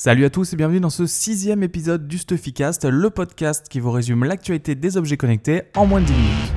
Salut à tous et bienvenue dans ce sixième épisode du Stuffycast, le podcast qui vous résume l'actualité des objets connectés en moins de 10 minutes.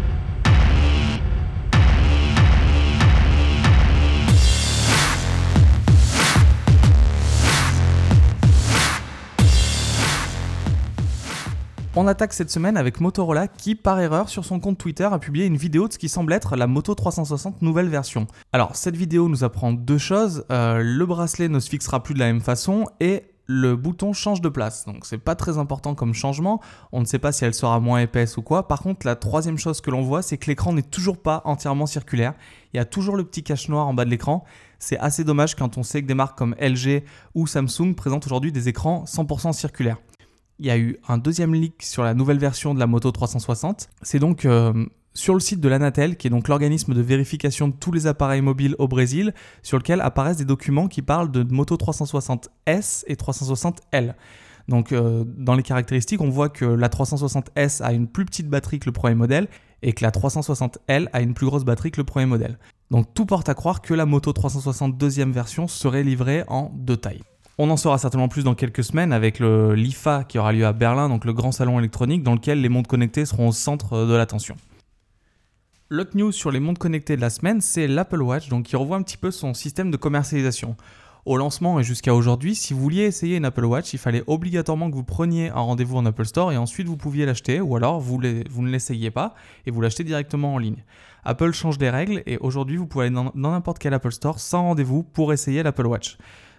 On attaque cette semaine avec Motorola qui, par erreur, sur son compte Twitter, a publié une vidéo de ce qui semble être la Moto 360 nouvelle version. Alors, cette vidéo nous apprend deux choses. Euh, le bracelet ne se fixera plus de la même façon et le bouton change de place. Donc c'est pas très important comme changement. On ne sait pas si elle sera moins épaisse ou quoi. Par contre, la troisième chose que l'on voit, c'est que l'écran n'est toujours pas entièrement circulaire. Il y a toujours le petit cache noir en bas de l'écran. C'est assez dommage quand on sait que des marques comme LG ou Samsung présentent aujourd'hui des écrans 100% circulaires il y a eu un deuxième leak sur la nouvelle version de la Moto 360. C'est donc euh, sur le site de l'Anatel, qui est donc l'organisme de vérification de tous les appareils mobiles au Brésil, sur lequel apparaissent des documents qui parlent de Moto 360S et 360L. Donc euh, dans les caractéristiques, on voit que la 360S a une plus petite batterie que le premier modèle et que la 360L a une plus grosse batterie que le premier modèle. Donc tout porte à croire que la Moto 360 deuxième version serait livrée en deux tailles. On en saura certainement plus dans quelques semaines avec le l'IFA qui aura lieu à Berlin, donc le grand salon électronique dans lequel les montres connectées seront au centre de l'attention. L'autre news sur les montres connectées de la semaine, c'est l'Apple Watch, donc qui revoit un petit peu son système de commercialisation. Au lancement et jusqu'à aujourd'hui, si vous vouliez essayer une Apple Watch, il fallait obligatoirement que vous preniez un rendez-vous en Apple Store et ensuite vous pouviez l'acheter, ou alors vous, vous ne l'essayiez pas et vous l'achetez directement en ligne. Apple change des règles et aujourd'hui vous pouvez aller dans n'importe quel Apple Store sans rendez-vous pour essayer l'Apple Watch.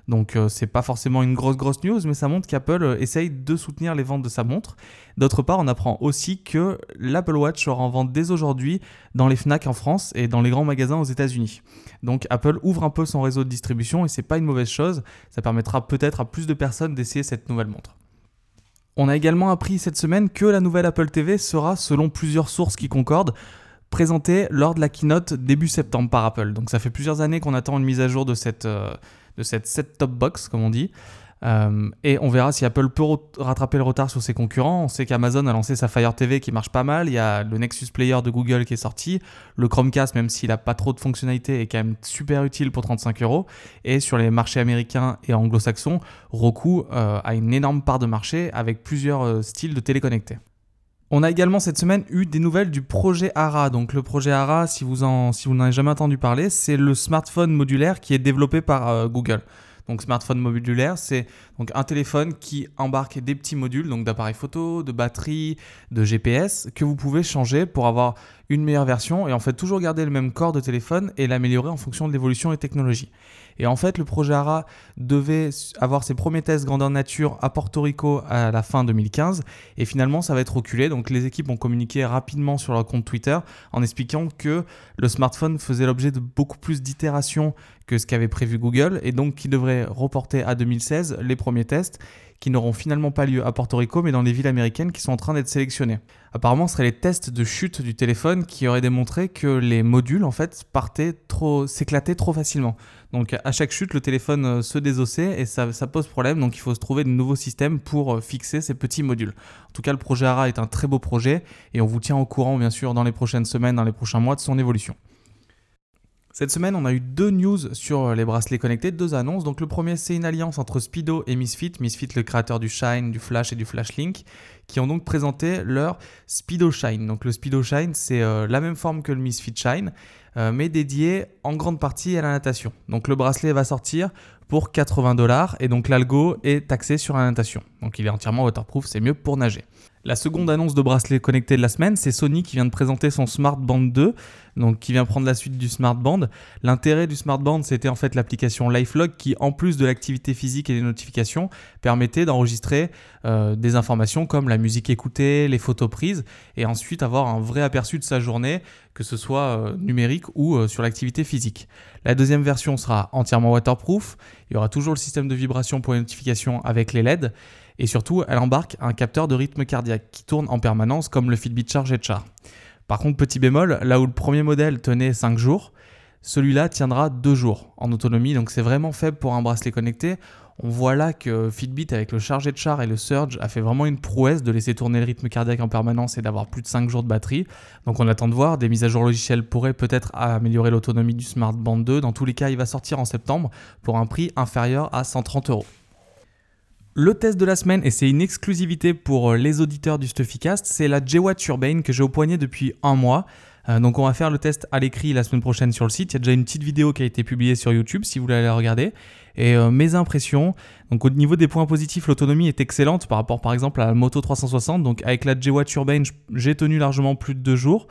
Donc euh, c'est pas forcément une grosse grosse news, mais ça montre qu'Apple euh, essaye de soutenir les ventes de sa montre. D'autre part, on apprend aussi que l'Apple Watch sera en vente dès aujourd'hui dans les Fnac en France et dans les grands magasins aux États-Unis. Donc Apple ouvre un peu son réseau de distribution et c'est pas une mauvaise chose. Ça permettra peut-être à plus de personnes d'essayer cette nouvelle montre. On a également appris cette semaine que la nouvelle Apple TV sera, selon plusieurs sources qui concordent, présentée lors de la keynote début septembre par Apple. Donc ça fait plusieurs années qu'on attend une mise à jour de cette, euh, de cette set-top box, comme on dit. Euh, et on verra si Apple peut rattraper le retard sur ses concurrents. On sait qu'Amazon a lancé sa Fire TV qui marche pas mal. Il y a le Nexus Player de Google qui est sorti. Le Chromecast, même s'il n'a pas trop de fonctionnalités, est quand même super utile pour 35 euros. Et sur les marchés américains et anglo-saxons, Roku euh, a une énorme part de marché avec plusieurs euh, styles de téléconnectés. On a également cette semaine eu des nouvelles du projet ARA. Donc le projet ARA, si vous n'en avez jamais entendu parler, c'est le smartphone modulaire qui est développé par euh, Google. Donc smartphone modulaire, c'est un téléphone qui embarque des petits modules, donc d'appareils photo, de batterie, de GPS, que vous pouvez changer pour avoir une meilleure version et en fait toujours garder le même corps de téléphone et l'améliorer en fonction de l'évolution des technologies. Et en fait, le projet ARA devait avoir ses premiers tests grandeur nature à Porto Rico à la fin 2015 et finalement ça va être reculé. Donc les équipes ont communiqué rapidement sur leur compte Twitter en expliquant que le smartphone faisait l'objet de beaucoup plus d'itérations que ce qu'avait prévu Google et donc qui devrait reporter à 2016 les premiers tests qui n'auront finalement pas lieu à Porto Rico mais dans les villes américaines qui sont en train d'être sélectionnées. Apparemment, ce seraient les tests de chute du téléphone qui auraient démontré que les modules en fait partaient trop, s'éclataient trop facilement. Donc à chaque chute, le téléphone euh, se désossait et ça, ça, pose problème. Donc il faut se trouver de nouveaux systèmes pour euh, fixer ces petits modules. En tout cas, le projet ARA est un très beau projet et on vous tient au courant bien sûr dans les prochaines semaines, dans les prochains mois de son évolution. Cette semaine, on a eu deux news sur les bracelets connectés, deux annonces. Donc le premier, c'est une alliance entre Speedo et Misfit, Misfit le créateur du Shine, du Flash et du Flash Link, qui ont donc présenté leur Speedo Shine. Donc le Speedo Shine, c'est euh, la même forme que le Misfit Shine, euh, mais dédié en grande partie à la natation. Donc le bracelet va sortir pour 80 dollars et donc l'algo est taxé sur la natation. Donc il est entièrement waterproof, c'est mieux pour nager. La seconde annonce de bracelet connecté de la semaine, c'est Sony qui vient de présenter son Smart Band 2, donc qui vient prendre la suite du Smart Band. L'intérêt du Smart Band, c'était en fait l'application LifeLog qui, en plus de l'activité physique et des notifications, permettait d'enregistrer euh, des informations comme la musique écoutée, les photos prises, et ensuite avoir un vrai aperçu de sa journée, que ce soit euh, numérique ou euh, sur l'activité physique. La deuxième version sera entièrement waterproof. Il y aura toujours le système de vibration pour les notifications avec les LED. Et surtout, elle embarque un capteur de rythme cardiaque qui tourne en permanence comme le Fitbit Charge et Char. Par contre, petit bémol, là où le premier modèle tenait 5 jours, celui-là tiendra 2 jours en autonomie, donc c'est vraiment faible pour un bracelet connecté. On voit là que Fitbit avec le Charge et Char et le Surge a fait vraiment une prouesse de laisser tourner le rythme cardiaque en permanence et d'avoir plus de 5 jours de batterie. Donc on attend de voir, des mises à jour logicielles pourraient peut-être améliorer l'autonomie du Smart Band 2. Dans tous les cas, il va sortir en septembre pour un prix inférieur à 130 euros. Le test de la semaine, et c'est une exclusivité pour les auditeurs du Stuffycast, c'est la J-Watt Urbane que j'ai au poignet depuis un mois. Euh, donc on va faire le test à l'écrit la semaine prochaine sur le site. Il y a déjà une petite vidéo qui a été publiée sur YouTube si vous voulez la regarder. Et euh, mes impressions, donc au niveau des points positifs, l'autonomie est excellente par rapport par exemple à la Moto 360. Donc avec la J-Watt Urbane, j'ai tenu largement plus de deux jours.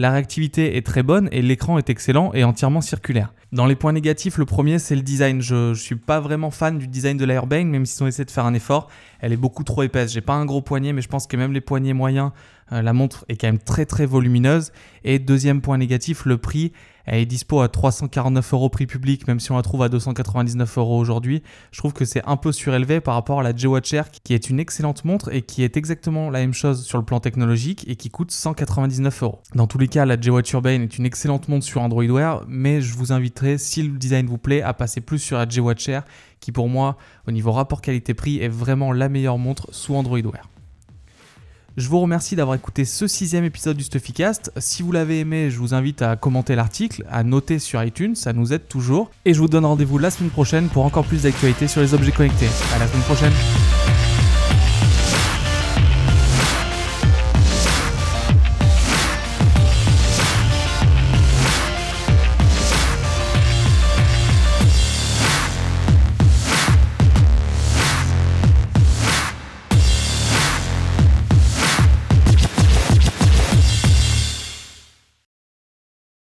La réactivité est très bonne et l'écran est excellent et entièrement circulaire. Dans les points négatifs, le premier c'est le design. Je, ne suis pas vraiment fan du design de l'Airbane, même s'ils ont essayé de faire un effort. Elle est beaucoup trop épaisse. J'ai pas un gros poignet, mais je pense que même les poignets moyens, la montre est quand même très très volumineuse. Et deuxième point négatif, le prix. Elle est dispo à 349 euros prix public, même si on la trouve à 299 euros aujourd'hui. Je trouve que c'est un peu surélevé par rapport à la G-Watch qui est une excellente montre et qui est exactement la même chose sur le plan technologique et qui coûte 199 euros. Dans tous les cas, la G-Watch Urbane est une excellente montre sur Android Wear, mais je vous inviterai, si le design vous plaît, à passer plus sur la G-Watch qui pour moi, au niveau rapport qualité-prix, est vraiment la meilleure montre sous Android Wear. Je vous remercie d'avoir écouté ce sixième épisode du Stuffycast. Si vous l'avez aimé, je vous invite à commenter l'article, à noter sur iTunes, ça nous aide toujours. Et je vous donne rendez-vous la semaine prochaine pour encore plus d'actualités sur les objets connectés. À la semaine prochaine